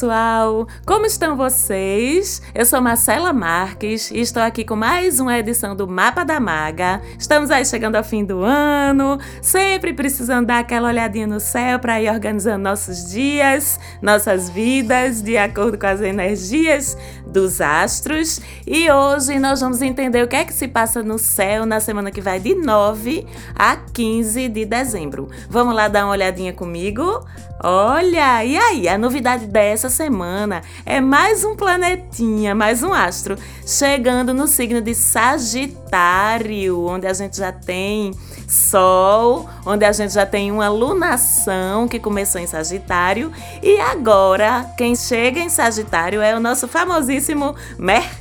pessoal! Como estão vocês? Eu sou Marcela Marques e estou aqui com mais uma edição do Mapa da Maga. Estamos aí chegando ao fim do ano, sempre precisando dar aquela olhadinha no céu para ir organizando nossos dias, nossas vidas, de acordo com as energias dos astros. E hoje nós vamos entender o que é que se passa no céu na semana que vai de 9 a 15 de dezembro. Vamos lá dar uma olhadinha comigo? Olha, e aí? A novidade dessa semana é mais um planetinha, mais um astro, chegando no signo de Sagitário, onde a gente já tem Sol, onde a gente já tem uma lunação que começou em Sagitário, e agora quem chega em Sagitário é o nosso famosíssimo Mercúrio.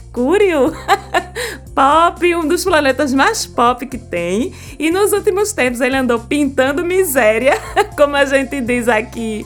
pop, um dos planetas mais pop que tem. E nos últimos tempos ele andou pintando miséria, como a gente diz aqui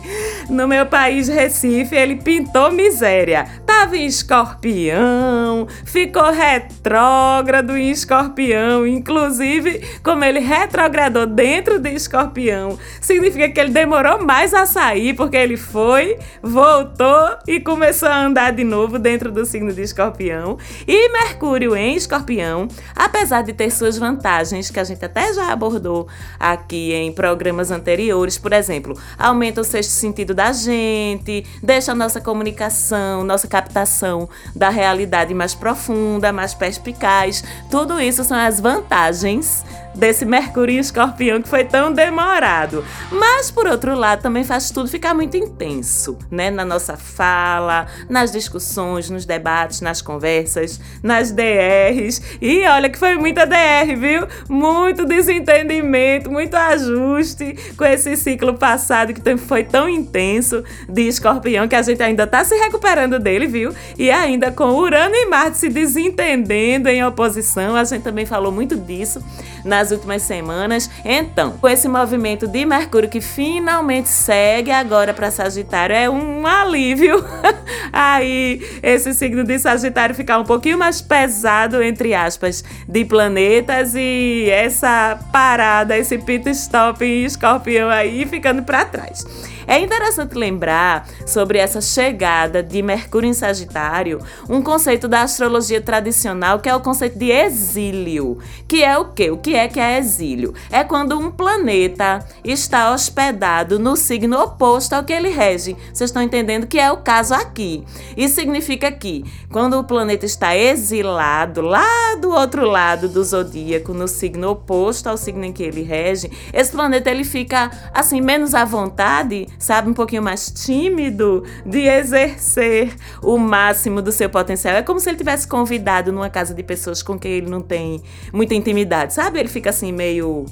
no meu país, Recife, ele pintou miséria. Tava em escorpião, ficou retrógrado em escorpião, inclusive, como ele retrogradou dentro de escorpião, significa que ele demorou mais a sair, porque ele foi, voltou e começou a andar de novo dentro do signo de escorpião. E Mercúrio em escorpião apesar de ter suas vantagens, que a gente até já abordou aqui em programas anteriores, por exemplo, aumenta o sexto sentido da gente, deixa a nossa comunicação, nossa captação da realidade mais profunda, mais perspicaz. Tudo isso são as vantagens desse Mercúrio em Escorpião que foi tão demorado. Mas por outro lado, também faz tudo ficar muito intenso, né? Na nossa fala, nas discussões, nos debates, nas conversas, nas DRs. E olha que foi muita DR, viu? Muito desentendimento, muito ajuste com esse ciclo passado que foi tão intenso de Escorpião que a gente ainda tá se recuperando dele, viu? E ainda com Urano e Marte se desentendendo em oposição, a gente também falou muito disso nas últimas semanas. Então, com esse movimento de Mercúrio que finalmente segue agora para Sagitário, é um alívio. Aí, esse signo de Sagitário ficar um pouquinho mais pesado, entre aspas, de planetas e essa parada, esse pit stop em escorpião aí ficando para trás. É interessante lembrar sobre essa chegada de Mercúrio em Sagitário, um conceito da astrologia tradicional que é o conceito de exílio, que é o quê? O que é que é exílio? É quando um planeta está hospedado no signo oposto ao que ele rege. Vocês estão entendendo que é o caso aqui. Isso significa que quando o planeta está exilado lá do outro lado do zodíaco, no signo oposto ao signo em que ele rege, esse planeta ele fica assim menos à vontade sabe, um pouquinho mais tímido de exercer o máximo do seu potencial. É como se ele tivesse convidado numa casa de pessoas com quem ele não tem muita intimidade, sabe? Ele fica assim meio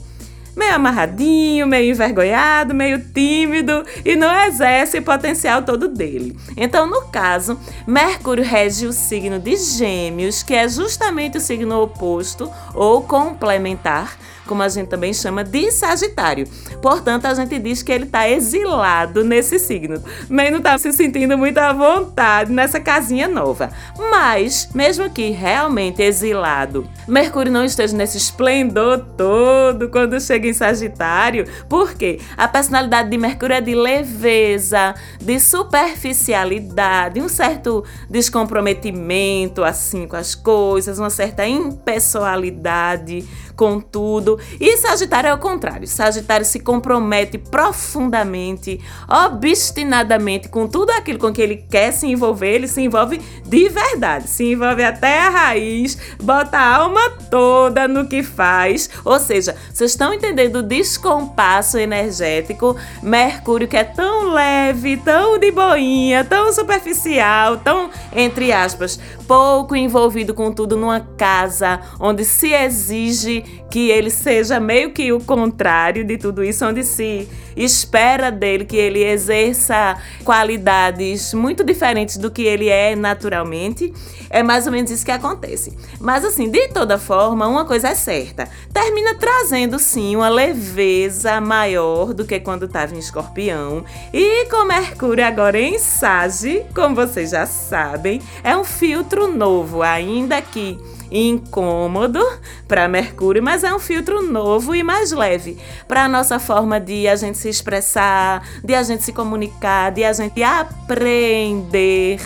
meio amarradinho, meio envergonhado, meio tímido e não exerce o potencial todo dele. Então, no caso, Mercúrio rege o signo de Gêmeos, que é justamente o signo oposto ou complementar como a gente também chama de Sagitário. Portanto, a gente diz que ele está exilado nesse signo, mas não está se sentindo muito à vontade nessa casinha nova. Mas, mesmo que realmente exilado, Mercúrio não esteja nesse esplendor todo quando chega em Sagitário, porque a personalidade de Mercúrio é de leveza, de superficialidade, um certo descomprometimento assim com as coisas, uma certa impessoalidade com tudo. E Sagitário é o contrário. Sagitário se compromete profundamente, obstinadamente com tudo aquilo com que ele quer se envolver. Ele se envolve de verdade, se envolve até a raiz, bota a alma toda no que faz. Ou seja, vocês estão entendendo o descompasso energético? Mercúrio que é tão leve, tão de boinha, tão superficial, tão, entre aspas, pouco envolvido com tudo numa casa onde se exige que ele seja meio que o contrário de tudo isso, onde se espera dele que ele exerça qualidades muito diferentes do que ele é naturalmente. É mais ou menos isso que acontece. Mas assim, de toda forma, uma coisa é certa: termina trazendo sim uma leveza maior do que quando estava em escorpião. E com Mercúrio agora em Sage, como vocês já sabem, é um filtro novo, ainda que incômodo para Mercúrio, mas é um filtro novo e mais leve para a nossa forma de a gente se expressar, de a gente se comunicar, de a gente aprender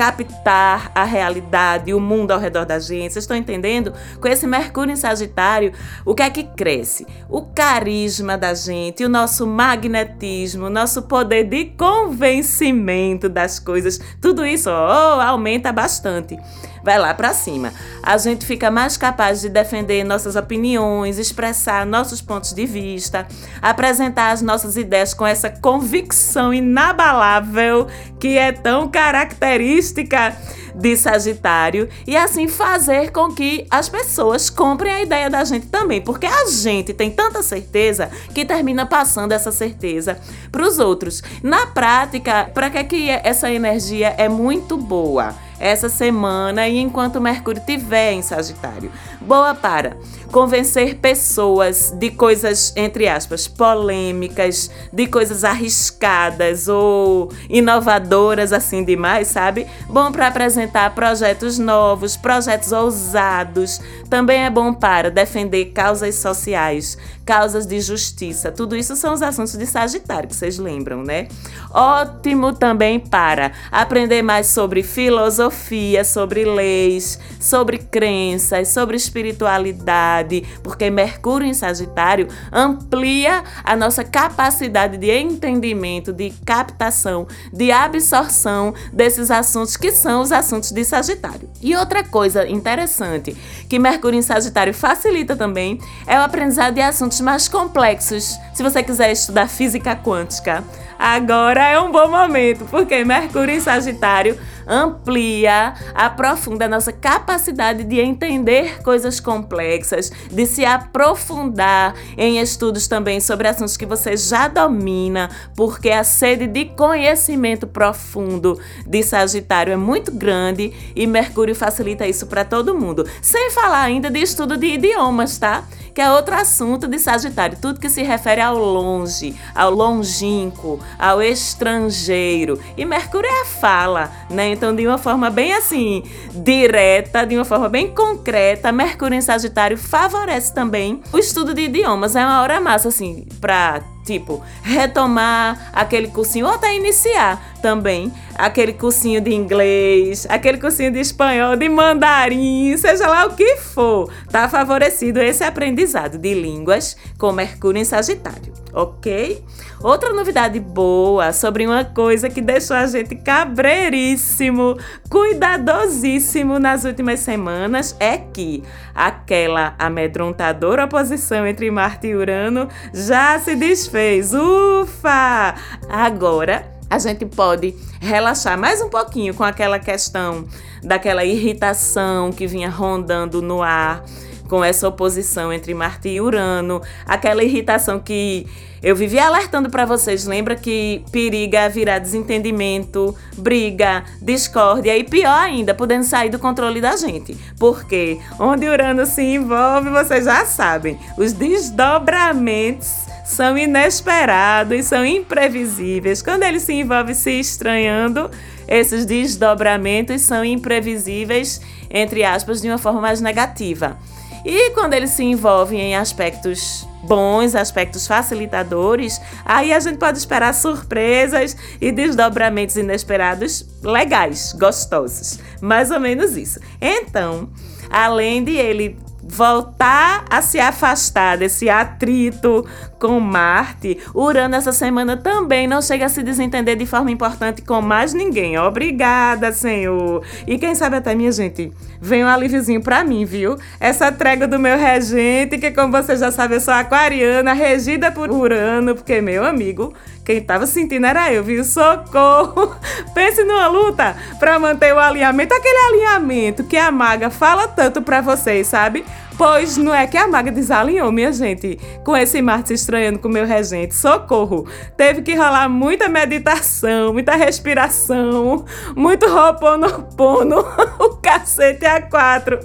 captar a realidade, o mundo ao redor da gente. Vocês estão entendendo? Com esse Mercúrio em Sagitário, o que é que cresce? O carisma da gente, o nosso magnetismo, o nosso poder de convencimento das coisas. Tudo isso oh, aumenta bastante vai lá para cima. A gente fica mais capaz de defender nossas opiniões, expressar nossos pontos de vista, apresentar as nossas ideias com essa convicção inabalável que é tão característica de Sagitário e assim fazer com que as pessoas comprem a ideia da gente também, porque a gente tem tanta certeza que termina passando essa certeza para os outros. Na prática, para que essa energia é muito boa? Essa semana e enquanto Mercúrio estiver em Sagitário. Boa para convencer pessoas de coisas, entre aspas, polêmicas, de coisas arriscadas ou inovadoras assim demais, sabe? Bom para apresentar projetos novos, projetos ousados. Também é bom para defender causas sociais, causas de justiça. Tudo isso são os assuntos de Sagitário, que vocês lembram, né? Ótimo também para aprender mais sobre filosofia, sobre leis, sobre crenças, sobre espiritualidade, porque Mercúrio em Sagitário amplia a nossa capacidade de entendimento, de captação, de absorção desses assuntos que são os assuntos de Sagitário. E outra coisa interessante que Mercúrio em Sagitário facilita também é o aprendizado de assuntos mais complexos. Se você quiser estudar física quântica, agora é um bom momento, porque Mercúrio em Sagitário amplia, aprofunda a nossa capacidade de entender coisas complexas, de se aprofundar em estudos também sobre assuntos que você já domina, porque a sede de conhecimento profundo de Sagitário é muito grande e Mercúrio facilita isso para todo mundo. Sem falar ainda de estudo de idiomas, tá? Que é outro assunto de Sagitário, tudo que se refere ao longe, ao longínquo, ao estrangeiro. E Mercúrio é a fala, né? Então, de uma forma bem assim, direta, de uma forma bem concreta, Mercúrio em Sagitário favorece também o estudo de idiomas. É uma hora massa, assim, para tipo, retomar aquele cursinho, ou até iniciar também aquele cursinho de inglês, aquele cursinho de espanhol, de mandarim, seja lá o que for, tá favorecido esse aprendizado de línguas com Mercúrio em Sagitário, ok? Outra novidade boa sobre uma coisa que deixou a gente cabreiríssimo, cuidadosíssimo nas últimas semanas é que aquela amedrontadora oposição entre Marte e Urano já se desfez. Ufa! Agora a gente pode relaxar mais um pouquinho com aquela questão daquela irritação que vinha rondando no ar com essa oposição entre Marte e Urano, aquela irritação que eu vivi alertando para vocês. Lembra que periga virar desentendimento, briga, discórdia e pior ainda, podendo sair do controle da gente. Porque onde Urano se envolve, vocês já sabem, os desdobramentos são inesperados, são imprevisíveis. Quando ele se envolve se estranhando, esses desdobramentos são imprevisíveis, entre aspas, de uma forma mais negativa. E quando eles se envolvem em aspectos bons, aspectos facilitadores, aí a gente pode esperar surpresas e desdobramentos inesperados legais, gostosos. Mais ou menos isso. Então, além de ele voltar a se afastar desse atrito com Marte, Urano essa semana também não chega a se desentender de forma importante com mais ninguém. Obrigada, Senhor. E quem sabe até, minha gente, vem um alíviozinho pra mim, viu? Essa trégua do meu regente, que como você já sabe, eu sou aquariana, regida por Urano, porque, meu amigo, quem tava sentindo era eu, viu? Socorro! Pense numa luta para manter o alinhamento, aquele alinhamento que a maga fala tanto para vocês, sabe? Pois não é que a maga desalinhou, minha gente, com esse Marte estranhando com o meu regente. Socorro! Teve que rolar muita meditação, muita respiração, muito roponopono, o cacete a quatro,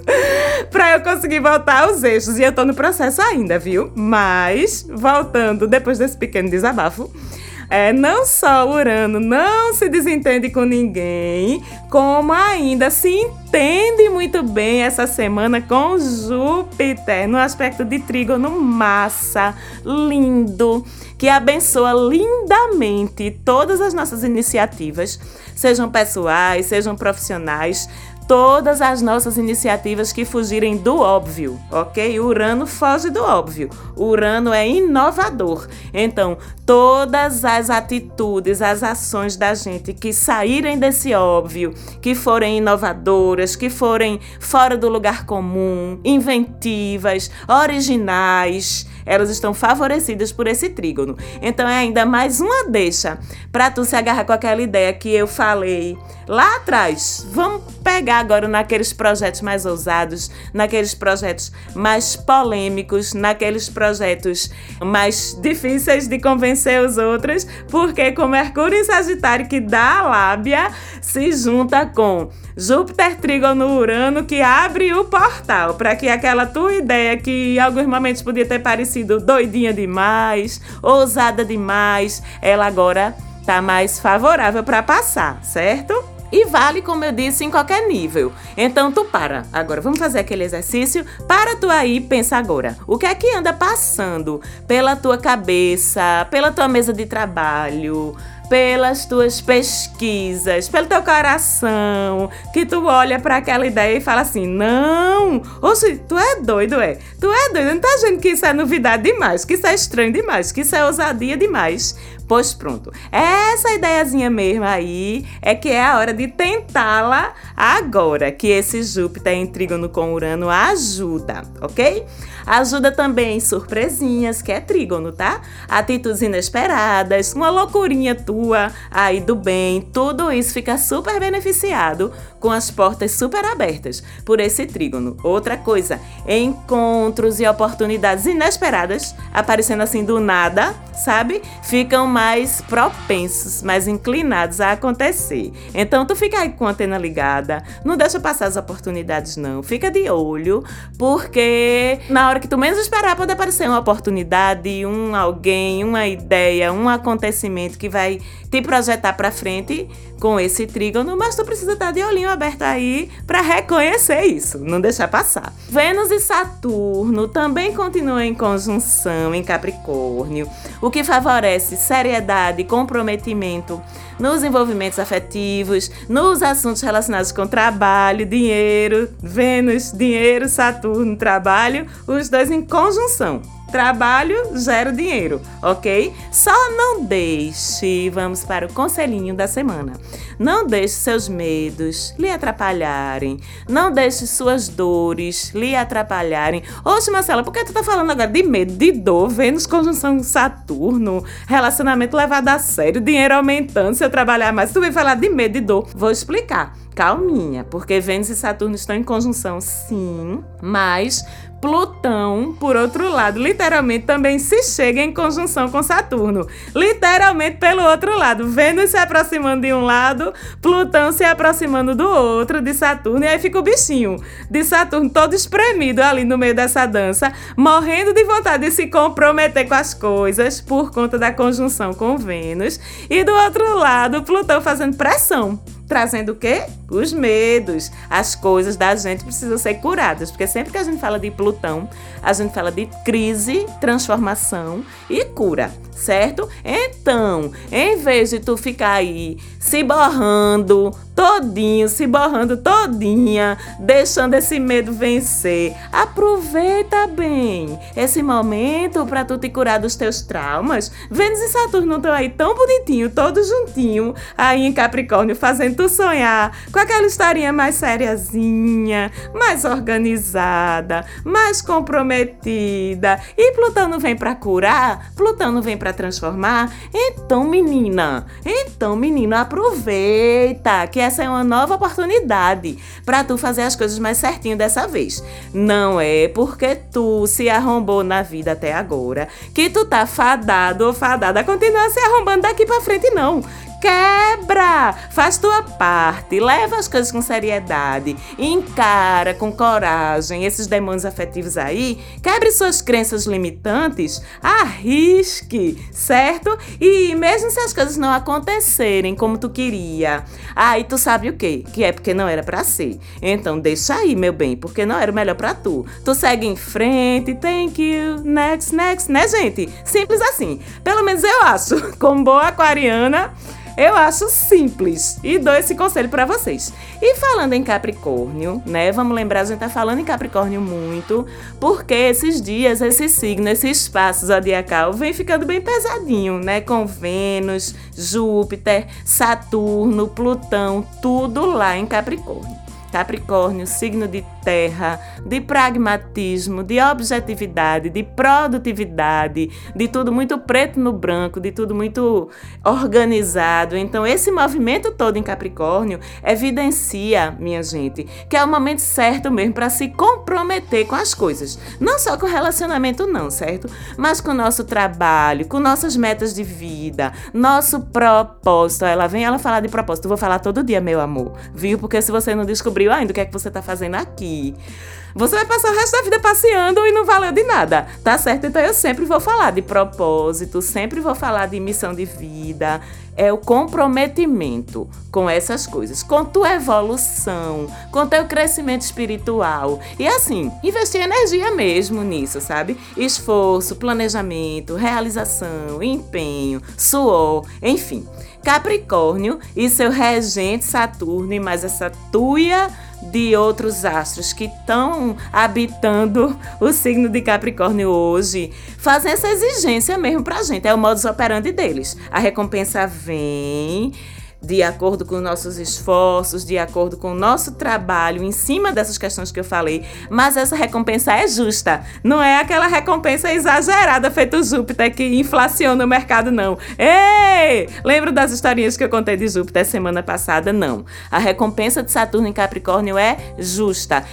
pra eu conseguir voltar aos eixos. E eu tô no processo ainda, viu? Mas, voltando, depois desse pequeno desabafo, É, não só Urano não se desentende com ninguém, como ainda se entende muito bem essa semana com Júpiter no aspecto de trígono massa, lindo, que abençoa lindamente todas as nossas iniciativas, sejam pessoais, sejam profissionais, todas as nossas iniciativas que fugirem do óbvio, ok? Urano foge do óbvio. Urano é inovador. Então, todas as atitudes, as ações da gente que saírem desse óbvio, que forem inovadoras, que forem fora do lugar comum, inventivas, originais, elas estão favorecidas por esse trígono. Então é ainda mais uma deixa para tu se agarrar com aquela ideia que eu falei lá atrás. Vamos pegar agora naqueles projetos mais ousados, naqueles projetos mais polêmicos, naqueles projetos mais difíceis de convencer os outros, porque com Mercúrio em Sagitário que dá a lábia se junta com Júpiter trígono Urano que abre o portal para que aquela tua ideia que em alguns momentos podia ter parecido doidinha demais, ousada demais, ela agora tá mais favorável para passar, certo? E vale, como eu disse, em qualquer nível. Então tu para. Agora vamos fazer aquele exercício. Para tu aí, pensa agora. O que é que anda passando pela tua cabeça, pela tua mesa de trabalho? Pelas tuas pesquisas, pelo teu coração, que tu olha para aquela ideia e fala assim: não, oxe, tu é doido, é? Tu é doido, não tá achando que isso é novidade demais, que isso é estranho demais, que isso é ousadia demais. Pois pronto, essa ideiazinha mesmo aí é que é a hora de tentá-la agora, que esse Júpiter em trígono com Urano ajuda, ok? Ajuda também surpresinhas, que é trígono, tá? Atitudes inesperadas, uma loucurinha tua aí do bem, tudo isso fica super beneficiado com as portas super abertas por esse trígono. Outra coisa, encontros e oportunidades inesperadas aparecendo assim do nada, sabe? Ficam mais propensos, mais inclinados a acontecer. Então tu fica aí com a antena ligada, não deixa passar as oportunidades não, fica de olho, porque na hora que tu menos esperar pode aparecer uma oportunidade, um alguém, uma ideia, um acontecimento que vai te projetar para frente com esse trígono, mas tu precisa estar de olhinho aberto aí para reconhecer isso, não deixar passar. Vênus e Saturno também continuam em conjunção em Capricórnio, o que favorece seriedade, comprometimento nos envolvimentos afetivos, nos assuntos relacionados com trabalho, dinheiro, Vênus, dinheiro, Saturno, trabalho, os dois em conjunção. Trabalho gera dinheiro, ok? Só não deixe, vamos para o conselhinho da semana. Não deixe seus medos lhe atrapalharem. Não deixe suas dores lhe atrapalharem. Oxe, Marcela, por que tu tá falando agora de medo, de dor, Vênus conjunção Saturno, relacionamento levado a sério, dinheiro aumentando eu trabalhar mais? Tu vem falar de medo, de dor. Vou explicar calminha, porque Vênus e Saturno estão em conjunção, sim, mas Plutão, por outro lado, literalmente também se chega em conjunção com Saturno. Literalmente pelo outro lado. Vênus se aproximando de um lado, Plutão se aproximando do outro, de Saturno. E aí fica o bichinho de Saturno todo espremido ali no meio dessa dança, morrendo de vontade de se comprometer com as coisas por conta da conjunção com Vênus. E do outro lado, Plutão fazendo pressão trazendo o quê? Os medos. As coisas da gente precisam ser curadas, porque sempre que a gente fala de Plutão, a gente fala de crise, transformação e cura, certo? Então, em vez de tu ficar aí se borrando, todinho, se borrando todinha, deixando esse medo vencer. Aproveita bem esse momento para tu te curar dos teus traumas. Vênus e Saturno estão aí tão bonitinho, todos juntinho, aí em Capricórnio, fazendo tu sonhar com aquela historinha mais sériazinha, mais organizada, mais comprometida. E Plutão não vem para curar, Plutão não vem para transformar. Então, menina, então, menino, aproveita que essa é uma nova oportunidade para tu fazer as coisas mais certinho dessa vez. Não é porque tu se arrombou na vida até agora que tu tá fadado ou fadada a continuar se arrombando daqui para frente não Quebra! Faz tua parte, leva as coisas com seriedade, encara com coragem esses demônios afetivos aí, quebre suas crenças limitantes, arrisque, certo? E mesmo se as coisas não acontecerem como tu queria, aí tu sabe o quê? Que é porque não era para ser. Então deixa aí, meu bem, porque não era o melhor para tu. Tu segue em frente, thank you, next, next, né, gente? Simples assim. Pelo menos eu acho, como boa aquariana. Eu acho simples e dou esse conselho para vocês. E falando em Capricórnio, né? Vamos lembrar, a gente tá falando em Capricórnio muito, porque esses dias, esse signo, esse espaço zodiacal vem ficando bem pesadinho, né? Com Vênus, Júpiter, Saturno, Plutão, tudo lá em Capricórnio. Capricórnio, signo de terra, de pragmatismo, de objetividade, de produtividade, de tudo muito preto no branco, de tudo muito organizado. Então, esse movimento todo em Capricórnio evidencia, minha gente, que é o momento certo mesmo para se comprometer com as coisas. Não só com relacionamento, não, certo? Mas com o nosso trabalho, com nossas metas de vida, nosso propósito. Ela vem ela falar de propósito. Eu vou falar todo dia, meu amor, viu? Porque se você não descobriu, descobriu ainda o que é que você tá fazendo aqui. Você vai passar o resto da vida passeando e não valeu de nada, tá certo? Então eu sempre vou falar de propósito, sempre vou falar de missão de vida, é o comprometimento com essas coisas, com tua evolução, com teu crescimento espiritual. E assim, investir energia mesmo nisso, sabe? Esforço, planejamento, realização, empenho, suor, enfim. Capricórnio e seu regente Saturno e mais essa tuia de outros astros que estão habitando o signo de Capricórnio hoje, fazem essa exigência mesmo pra gente. É o modus operandi deles. A recompensa vem de acordo com nossos esforços, de acordo com o nosso trabalho em cima dessas questões que eu falei, mas essa recompensa é justa, não é aquela recompensa exagerada feito Júpiter que inflaciona o mercado, não. Ei! Lembra das historinhas que eu contei de Júpiter semana passada? Não. A recompensa de Saturno em Capricórnio é justa.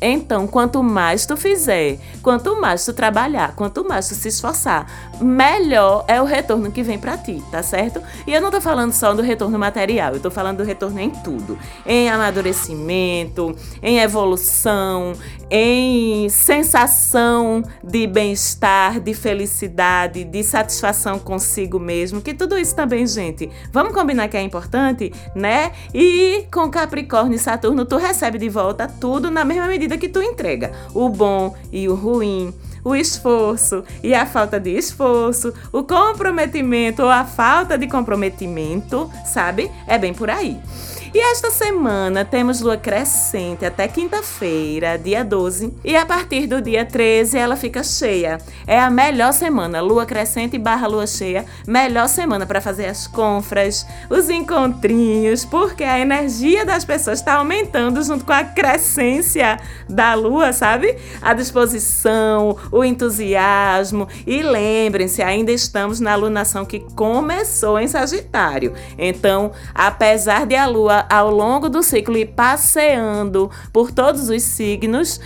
Então, quanto mais tu fizer, quanto mais tu trabalhar, quanto mais tu se esforçar, melhor é o retorno que vem para ti, tá certo? E eu não tô falando só do retorno material material, eu estou falando do retorno em tudo: em amadurecimento, em evolução, em sensação de bem-estar, de felicidade, de satisfação consigo mesmo, que tudo isso também, gente, vamos combinar que é importante, né? E com Capricórnio e Saturno, tu recebe de volta tudo na mesma medida que tu entrega, o bom e o ruim o esforço e a falta de esforço, o comprometimento ou a falta de comprometimento, sabe? É bem por aí. E esta semana temos lua crescente até quinta-feira, dia 12, e a partir do dia 13 ela fica cheia. É a melhor semana, lua crescente barra lua cheia, melhor semana para fazer as compras, os encontrinhos, porque a energia das pessoas está aumentando junto com a crescência da lua, sabe? A disposição, o entusiasmo. E lembrem-se, ainda estamos na lunação que começou em Sagitário. Então, apesar de a lua ao longo do ciclo e passeando por todos os signos,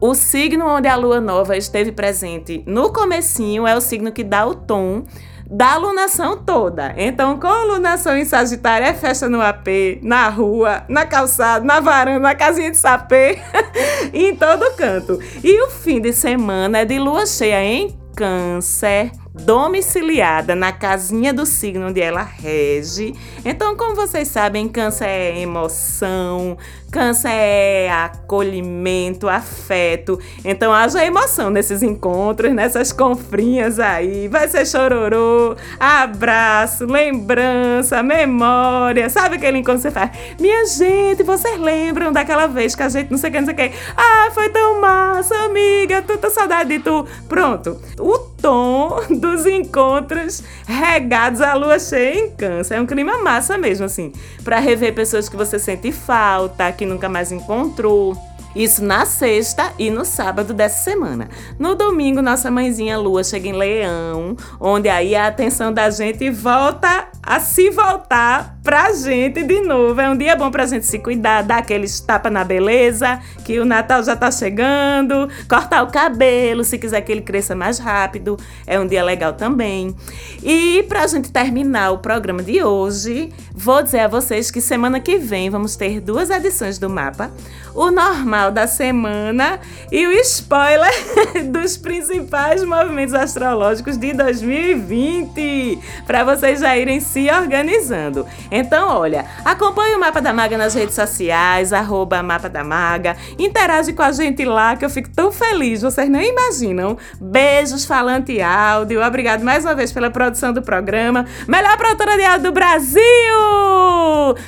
o signo onde a lua nova esteve presente no comecinho é o signo que dá o tom da alunação toda. Então, com a alunação em Sagitário é festa no AP, na rua, na calçada, na varanda, na casinha de sapê, em todo canto. E o fim de semana é de lua cheia em Câncer, domiciliada na casinha do signo onde ela rege. Então, como vocês sabem, câncer é emoção, câncer é acolhimento, afeto. Então, haja emoção nesses encontros, nessas confrinhas aí. Vai ser chororô, abraço, lembrança, memória. Sabe aquele encontro que você faz? Minha gente, vocês lembram daquela vez que a gente não sei o que, não sei o que. Ah, foi tão massa, amiga, tanta saudade de tu. Pronto. O tom dos encontros regados à lua cheia em câncer. É um clima massa mesmo, assim, para rever pessoas que você sente falta, que nunca mais encontrou. Isso na sexta e no sábado dessa semana. No domingo, nossa mãezinha Lua chega em Leão, onde aí a atenção da gente volta a se voltar pra gente de novo. É um dia bom pra gente se cuidar, dar aqueles tapa na beleza, que o Natal já tá chegando, cortar o cabelo, se quiser que ele cresça mais rápido, é um dia legal também. E pra gente terminar o programa de hoje, vou dizer a vocês que semana que vem vamos ter duas edições do mapa: o normal da semana e o spoiler dos principais movimentos astrológicos de 2020, para vocês já irem se organizando. Então, olha, acompanhe o Mapa da Maga nas redes sociais, arroba Mapa da Maga, interage com a gente lá que eu fico tão feliz, vocês nem imaginam. Beijos, falante áudio, obrigado mais uma vez pela produção do programa, melhor produtora de áudio do Brasil!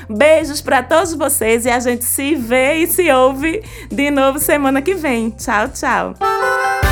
Beijos para todos vocês e a gente se vê e se ouve de novo semana que vem. Tchau, tchau!